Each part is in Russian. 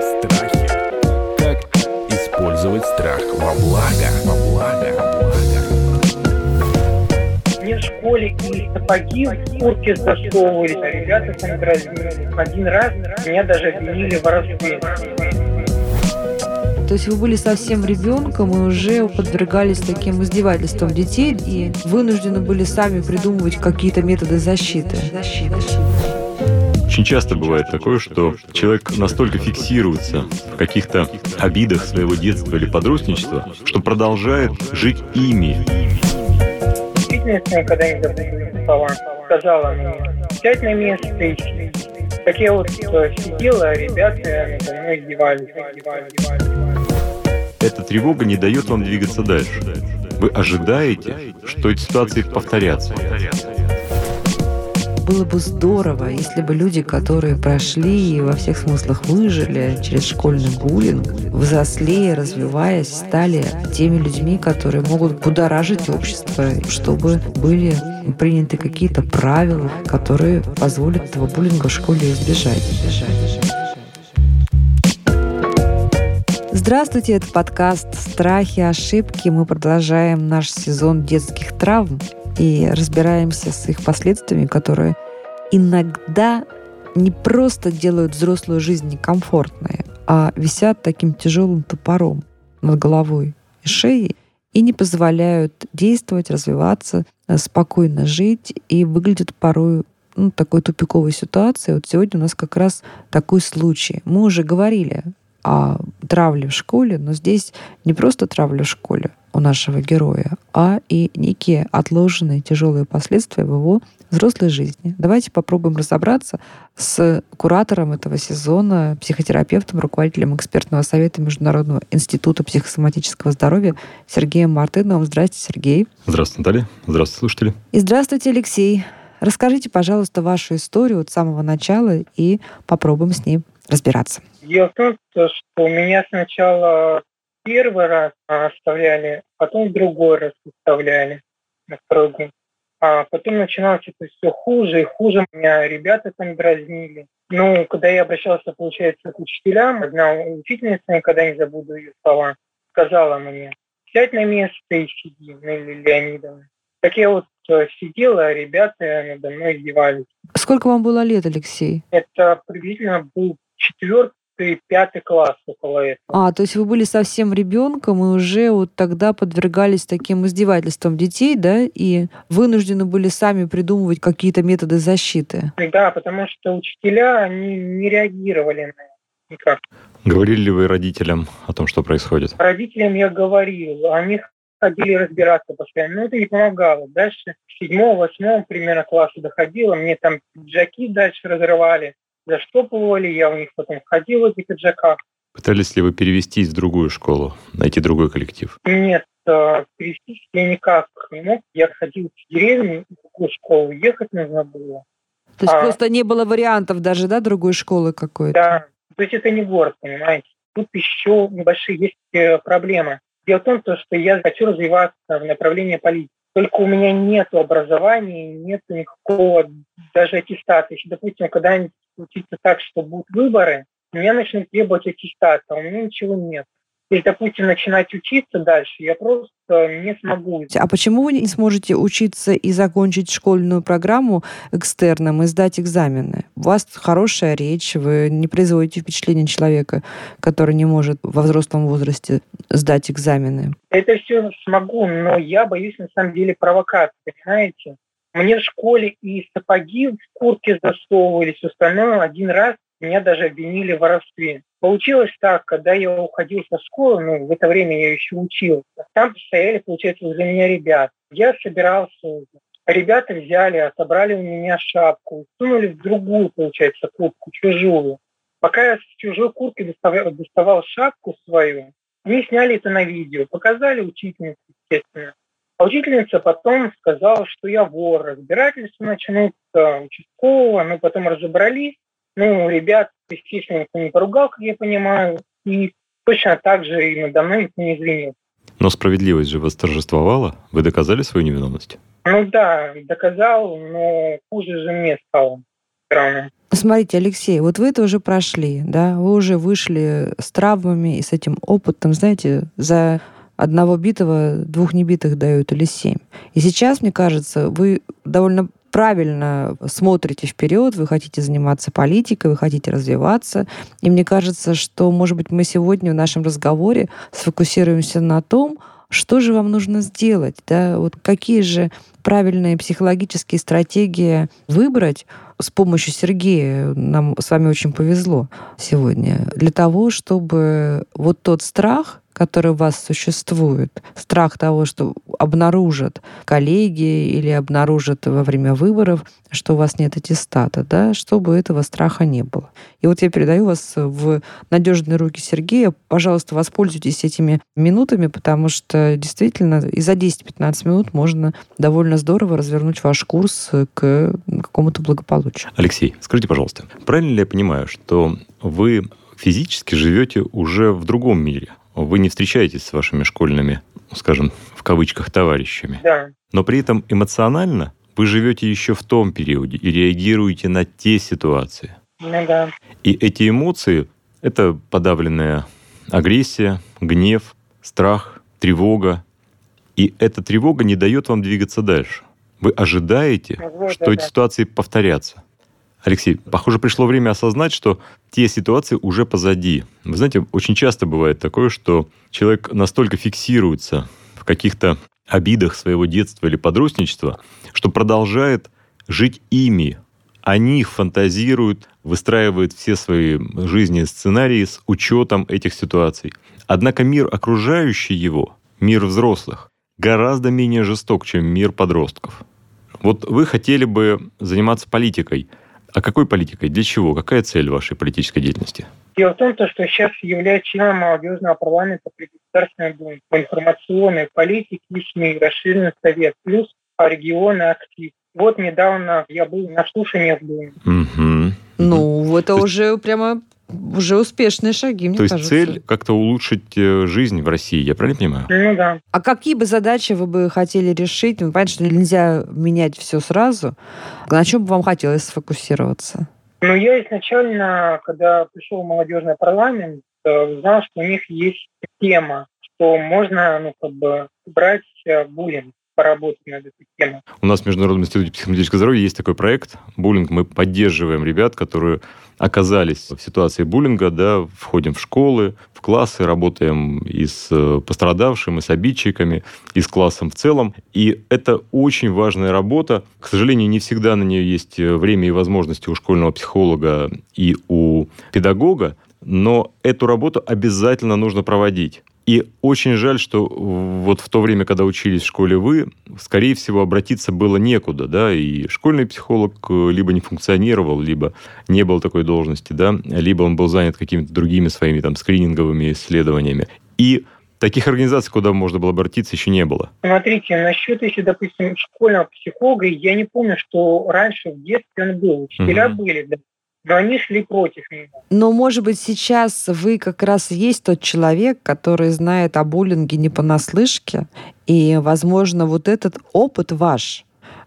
Страхи. Как использовать страх во благо? Во благо. Во благо. Мне в школе и сапоги в куртке засовывались, а ребята там дразнили. Один раз меня даже обвинили в воровстве. То есть вы были совсем ребенком и уже подвергались таким издевательствам детей и вынуждены были сами придумывать какие-то методы защиты. Очень часто бывает такое, что человек настолько фиксируется в каких-то обидах своего детства или подростничества, что продолжает жить ими. Никогда не забуду слова. Сказала мне, сядь на место и. Так я вот сидела, а ребята надо мной издевались, издевались, издевались. Эта тревога не дает вам двигаться дальше. Вы ожидаете, что эти ситуации повторятся. Было бы здорово, если бы люди, которые прошли и во всех смыслах выжили через школьный буллинг, взрослее, развиваясь, стали теми людьми, которые могут будоражить общество, чтобы были приняты какие-то правила, которые позволят этого буллинга в школе избежать. Здравствуйте, это подкаст «Страхи, ошибки». Мы продолжаем наш сезон детских травм и разбираемся с их последствиями, которые иногда не просто делают взрослую жизнь некомфортной, а висят таким тяжелым топором над головой и шеей и не позволяют действовать, развиваться, спокойно жить и выглядят порой ну, такой тупиковой ситуации. Вот сегодня у нас как раз такой случай. Мы уже говорили о травле в школе, но здесь не просто травля в школе у нашего героя, а и некие отложенные тяжелые последствия в его взрослой жизни. Давайте попробуем разобраться с куратором этого сезона, психотерапевтом, руководителем экспертного совета Международного института психосоматического здоровья Сергеем Мартыновым. Здравствуйте, Сергей. Здравствуйте, Наталья. Здравствуйте, слушатели. И здравствуйте, Алексей. Расскажите, пожалуйста, вашу историю от самого начала и попробуем с ней разбираться. Дело в том, что у меня сначала первый раз оставляли, потом другой раз оставляли на второй год. А потом начиналось это все хуже и хуже. Меня ребята там дразнили. Ну, когда я обращался, получается, к учителям, одна учительница, никогда не забуду ее слова, сказала мне, сядь на место и сиди, Нелли Леонидовна. Так я вот э, сидела, а ребята надо мной издевались. Сколько вам было лет, Алексей? Это приблизительно был четвертый, пятый класс около этого. А, то есть вы были совсем ребенком и уже вот тогда подвергались таким издевательствам детей, да, и вынуждены были сами придумывать какие-то методы защиты. Да, потому что учителя, они не реагировали на это никак. Говорили ли вы родителям о том, что происходит? Родителям я говорил, они ходили разбираться постоянно, но это не помогало. Дальше в седьмом, восьмом примерно классе доходило, мне там пиджаки дальше разрывали, заштопывали, я у них потом ходил в этих пиджаках. Пытались ли вы перевестись в другую школу, найти другой коллектив? Нет, э, перевестись я никак не мог. Я ходил в деревню, в другую школу, ехать нужно было. То есть А. просто не было вариантов даже, да, другой школы какой-то? Да, то есть это не город, понимаете. Тут еще небольшие есть э, проблемы. Дело в том, то, что я хочу развиваться в направлении политики. Только у меня нет образования, нет никакого даже аттестата. Если, допустим, когда-нибудь случится так, что будут выборы, меня начнут требовать аттестата, а у меня ничего нет. Если, допустим, начинать учиться дальше, я просто не смогу. А почему вы не сможете учиться и закончить школьную программу экстерном и сдать экзамены? У вас хорошая речь, вы не производите впечатление человека, который не может во взрослом возрасте сдать экзамены. Это все смогу, но я боюсь на самом деле провокации, понимаете? Мне в школе и сапоги в куртке засовывались, все остальное один раз меня даже обвинили в воровстве. Получилось так, когда я уходил со школы, ну, в это время я еще учился, там стояли, получается, возле меня ребята. Я собирался, ребята взяли, отобрали у меня шапку, сунули в другую, получается, куртку, чужую. Пока я с чужой куртки доставал, доставал шапку свою, они сняли это на видео, показали учительнице, естественно. А учительница потом сказала, что я вор. Разбирательство начнутся участкового, но потом разобрались. Ну, ребят, естественно, никто не поругал, как я понимаю, и точно так же и надо мной никто не извинился. Но справедливость же восторжествовала. Вы доказали свою невиновность? Ну да, доказал, но хуже же мне стало. Странно. Смотрите, Алексей, вот вы это уже прошли, да, вы уже вышли с травмами и с этим опытом, знаете, за одного битого двух небитых дают или семь. И сейчас, мне кажется, вы довольно правильно смотрите вперед, вы хотите заниматься политикой, вы хотите развиваться. И мне кажется, что, может быть, мы сегодня в нашем разговоре сфокусируемся на том, что же вам нужно сделать, да, вот какие же правильные психологические стратегии выбрать с помощью Сергея, нам с вами очень повезло сегодня, для того, чтобы вот тот страх, который у вас существует, страх того, что обнаружат коллеги или обнаружат во время выборов, что у вас нет аттестата, да, чтобы этого страха не было. И вот я передаю вас в надежные руки Сергея. Пожалуйста, воспользуйтесь этими минутами, потому что действительно и за 10-15 минут можно довольно здорово развернуть ваш курс к какому-то благополучию. Алексей, скажите, пожалуйста, правильно ли я понимаю, что вы физически живете уже в другом мире? Вы не встречаетесь с вашими школьными, скажем, в кавычках, товарищами. Да. Но при этом эмоционально вы живете еще в том периоде и реагируете на те ситуации. Ну да. И эти эмоции — это подавленная агрессия, гнев, страх, тревога. И эта тревога не дает вам двигаться дальше. Вы ожидаете, Вот что эти это. ситуации повторятся. Алексей, похоже, пришло время осознать, что те ситуации уже позади. Вы знаете, очень часто бывает такое, что человек настолько фиксируется в каких-то обидах своего детства или подростничества, что продолжает жить ими. О них фантазирует, выстраивает все свои жизненные сценарии с учетом этих ситуаций. Однако мир, окружающий его, мир взрослых, гораздо менее жесток, чем мир подростков. Вот вы хотели бы заниматься политикой – а какой политикой? Для чего? Какая цель вашей политической деятельности? Дело в том, что сейчас являюсь членом молодежного парламента при Государственной Думе по информационной политике и СМИ, расширенный совет, плюс регионы актив. Вот недавно я был на слушаниях в Думе. Угу. Ну, это уже прямо уже успешные шаги, мне То есть кажется. цель как-то улучшить э, жизнь в России, я правильно понимаю? Ну да. А какие бы задачи вы бы хотели решить? Ну, понятно, что нельзя менять все сразу. На чем бы вам хотелось сфокусироваться? Ну, я изначально, когда пришел в молодежный парламент, э, знал, что у них есть тема, что можно, ну, как бы, брать э, буллинг поработать над этой темой. У нас в Международном институте психологического здоровья есть такой проект «Буллинг». Мы поддерживаем ребят, которые оказались в ситуации буллинга, да, входим в школы, в классы, работаем и с э, пострадавшим, и с обидчиками, и с классом в целом. И это очень важная работа. К сожалению, не всегда на нее есть э, время и возможности у школьного психолога и у педагога, но эту работу обязательно нужно проводить. И очень жаль, что вот в то время, когда учились в школе вы, скорее всего, обратиться было некуда, да, и школьный психолог э, либо не функционировал, либо не было такой должности, да, либо он был занят какими-то другими своими там скрининговыми исследованиями. И таких организаций, куда можно было обратиться, еще не было. Смотрите, насчет, если, допустим, школьного психолога, я не помню, что раньше в детстве он был. Учителя Мгм. были, да, но они шли против него. Но, может быть, сейчас вы как раз есть тот человек, который знает о буллинге не понаслышке, и, возможно, вот этот опыт ваш,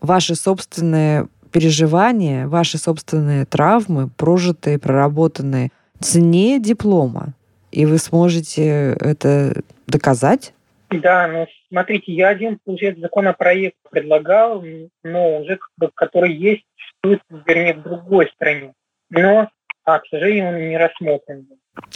ваши собственные переживания, ваши собственные травмы, прожитые, проработанные, цене диплома. И вы сможете это доказать? Да, но смотрите, я один, получается, законопроект предлагал, но уже как бы, который есть, существует, вернее, в другой стране. Но, а, к сожалению, он не рассмотрен.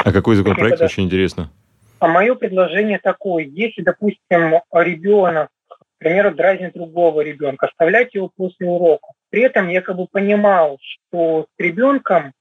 А какой законопроект? Очень интересно. А мое предложение такое, если, допустим, ребенок, к примеру, дразнит другого ребенка, оставлять его после урока. При этом я как бы понимал, что с ребенком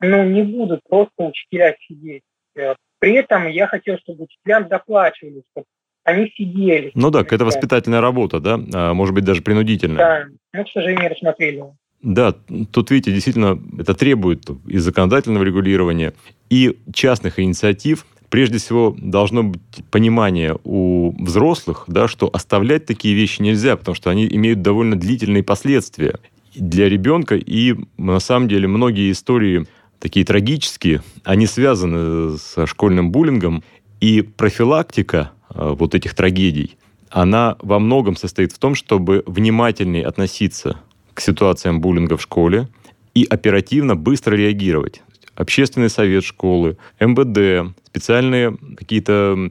ну, не будут просто учителя сидеть. Э, При этом я хотел, чтобы учителям доплачивали, чтобы они сидели. Ну да, это воспитательная работа, да, а, может быть, даже принудительная. Да, но, к сожалению, не рассмотрели. Да, тут, видите, действительно, это требует и законодательного регулирования, и частных инициатив. Прежде всего, должно быть понимание у взрослых, да, что оставлять такие вещи нельзя, потому что они имеют довольно длительные последствия для ребенка. И на самом деле многие истории такие трагические, они связаны со школьным буллингом. И профилактика э, вот этих трагедий она во многом состоит в том, чтобы внимательнее относиться к ситуациям буллинга в школе и оперативно, быстро реагировать. Общественный совет школы, МВД, специальные какие-то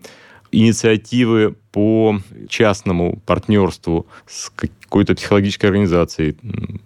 инициативы по частному партнерству с какой-то психологической организацией,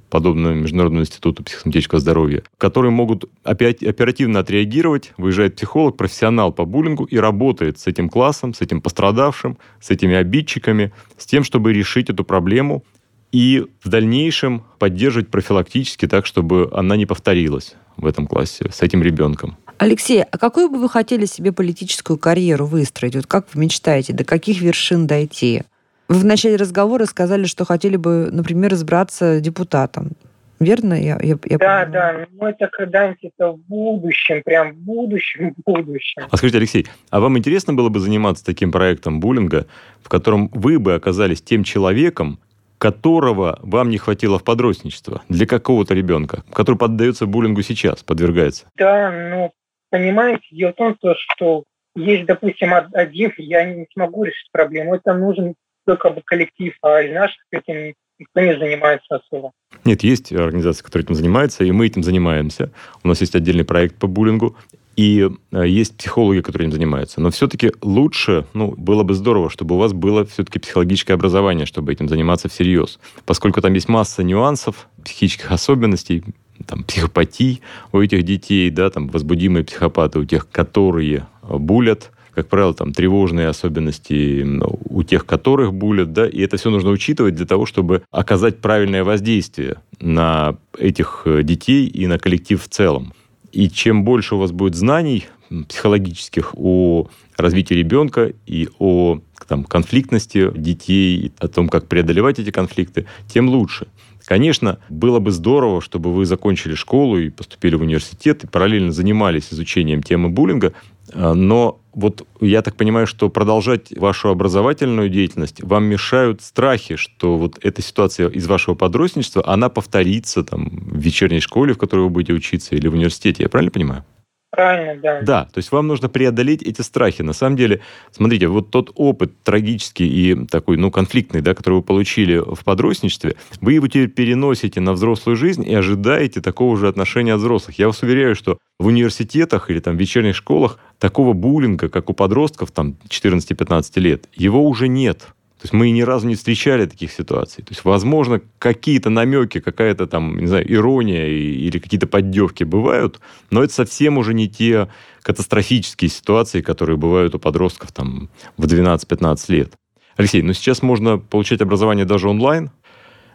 подобно Международному институту психосоматического здоровья, которые могут опять оперативно отреагировать. Выезжает психолог, профессионал по буллингу и работает с этим классом, с этим пострадавшим, с этими обидчиками, с тем, чтобы решить эту проблему и в дальнейшем поддерживать профилактически так, чтобы она не повторилась в этом классе с этим ребенком. Алексей, а какую бы вы хотели себе политическую карьеру выстроить? Вот как вы мечтаете, до каких вершин дойти? Вы в начале разговора сказали, что хотели бы, например, избраться депутатом. Верно? Я, я, я да, понимаю. да. Ну, это когда-нибудь это в будущем, прям в будущем, в будущем. А скажите, Алексей, а вам интересно было бы заниматься таким проектом буллинга, в котором вы бы оказались тем человеком, которого вам не хватило в подростничество для какого-то ребенка, который поддается буллингу сейчас, подвергается? Да, ну, понимаете, дело в том, что есть, допустим, один, я не смогу решить проблему. Это нужен только бы коллектив, а из наших этим никто не занимается особо. Нет, есть организация, которая этим занимается, и мы этим занимаемся. У нас есть отдельный проект по буллингу, и э, есть психологи, которые этим занимаются. Но все-таки лучше, ну, было бы здорово, чтобы у вас было все-таки психологическое образование, чтобы этим заниматься всерьез. Поскольку там есть масса нюансов, психических особенностей, там, психопатий у этих детей, да, там, возбудимые психопаты у тех, которые булят, как правило, там тревожные особенности у тех, которых булят, да, и это все нужно учитывать для того, чтобы оказать правильное воздействие на этих э, детей и на коллектив в целом. И чем больше у вас будет знаний психологических о развитии ребенка и о там, конфликтности детей, о том, как преодолевать эти конфликты, тем лучше. Конечно, было бы здорово, чтобы вы закончили школу и поступили в университет и параллельно занимались изучением темы буллинга, но вот я так понимаю, что продолжать вашу образовательную деятельность вам мешают страхи, что вот эта ситуация из вашего подростничества, она повторится там в вечерней школе, в которой вы будете учиться, или в университете. Я правильно понимаю? Правильно, да. Да, то есть вам нужно преодолеть эти страхи. На самом деле, смотрите, вот тот опыт трагический и такой, ну, конфликтный, да, который вы получили в подростничестве, вы его теперь переносите на взрослую жизнь и ожидаете такого же отношения от взрослых. Я вас уверяю, что в университетах или там в вечерних школах такого буллинга, как у подростков там 14-15 лет, его уже нет. То есть мы ни разу не встречали таких ситуаций. То есть, возможно, какие-то намеки, какая-то там, не знаю, ирония или какие-то поддевки бывают, но это совсем уже не те катастрофические ситуации, которые бывают у подростков там в 12-15 лет. Алексей, ну сейчас можно получать образование даже онлайн,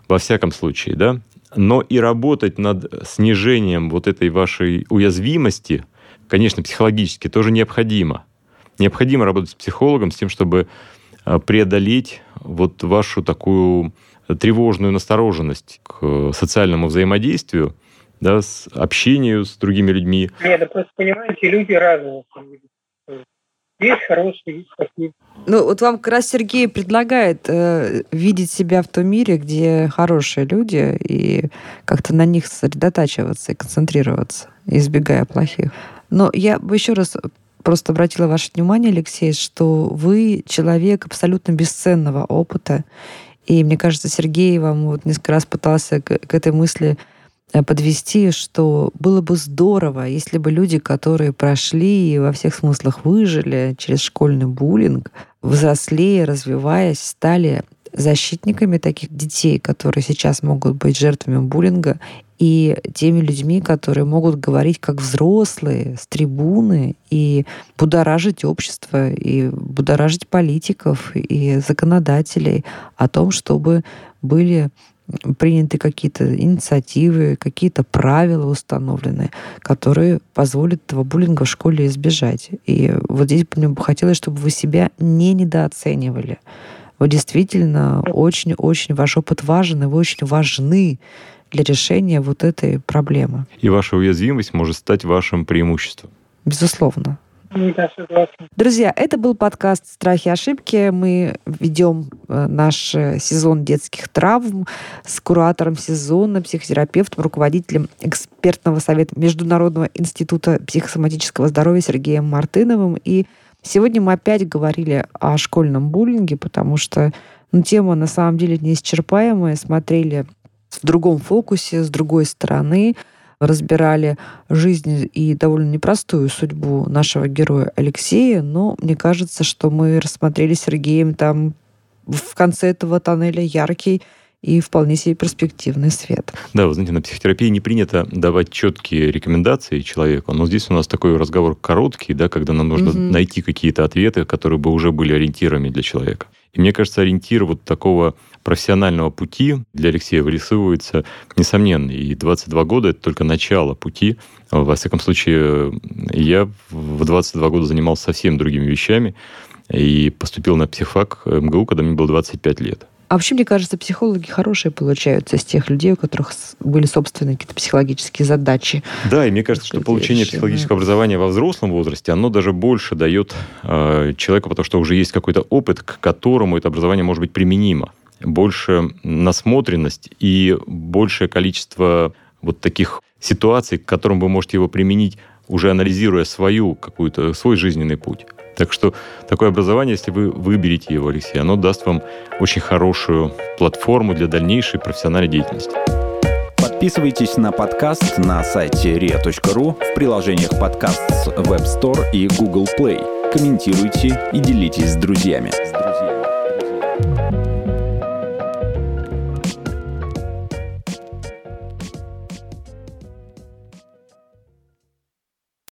во всяком случае, да? Но и работать над снижением вот этой вашей уязвимости, конечно, психологически тоже необходимо. Необходимо работать с психологом с тем, чтобы преодолеть вот вашу такую тревожную настороженность к социальному взаимодействию, да, с общению с другими людьми. Нет, да просто понимаете, люди разные. Есть хорошие, есть плохие. Ну, вот вам как раз Сергей предлагает э, видеть себя в том мире, где хорошие люди, и как-то на них сосредотачиваться и концентрироваться, избегая плохих. Но я бы еще раз просто обратила ваше внимание, Алексей, что вы человек абсолютно бесценного опыта. И мне кажется, Сергей вам вот несколько раз пытался к, к этой мысли э, подвести, что было бы здорово, если бы люди, которые прошли и во всех смыслах выжили через школьный буллинг, взрослее, развиваясь, стали защитниками таких детей, которые сейчас могут быть жертвами буллинга, и теми людьми, которые могут говорить как взрослые с трибуны и будоражить общество, и будоражить политиков и законодателей о том, чтобы были приняты какие-то инициативы, какие-то правила установлены, которые позволят этого буллинга в школе избежать. И вот здесь мне бы хотелось, чтобы вы себя не недооценивали. Вы действительно очень-очень, ваш опыт важен, и вы очень важны для решения вот этой проблемы. И ваша уязвимость может стать вашим преимуществом. Безусловно. Да, согласна. Друзья, это был подкаст «Страхи и ошибки». Мы ведем э, наш э, сезон детских травм с куратором сезона, психотерапевтом, руководителем экспертного совета Международного института психосоматического здоровья Сергеем Мартыновым и Сегодня мы опять говорили о школьном буллинге, потому что ну, тема на самом деле неисчерпаемая. Смотрели в другом фокусе, с другой стороны, разбирали жизнь и довольно непростую судьбу нашего героя Алексея, но мне кажется, что мы рассмотрели Сергеем там в конце этого тоннеля яркий и вполне себе перспективный свет. Да, вы знаете, на психотерапии не принято давать четкие рекомендации человеку, но здесь у нас такой разговор короткий, да, когда нам нужно угу. найти какие-то ответы, которые бы уже были ориентирами для человека. И мне кажется, ориентир вот такого профессионального пути для Алексея вырисовывается несомненно. И 22 года — это только начало пути. Во всяком случае, я в 22 года занимался совсем другими вещами и поступил на психфак МГУ, когда мне было 25 лет. А вообще, мне кажется, психологи хорошие получаются из тех людей, у которых были собственные какие-то психологические задачи. Да, и мне кажется, что получение решения. психологического образования во взрослом возрасте, оно даже больше дает э, человеку, потому что уже есть какой-то опыт, к которому это образование может быть применимо больше насмотренность и большее количество вот таких ситуаций, к которым вы можете его применить, уже анализируя свою какую-то, свой жизненный путь. Так что такое образование, если вы выберете его, Алексей, оно даст вам очень хорошую платформу для дальнейшей профессиональной деятельности. Подписывайтесь на подкаст на сайте ria.ru в приложениях подкаст с Web Store и Google Play. Комментируйте и делитесь с друзьями.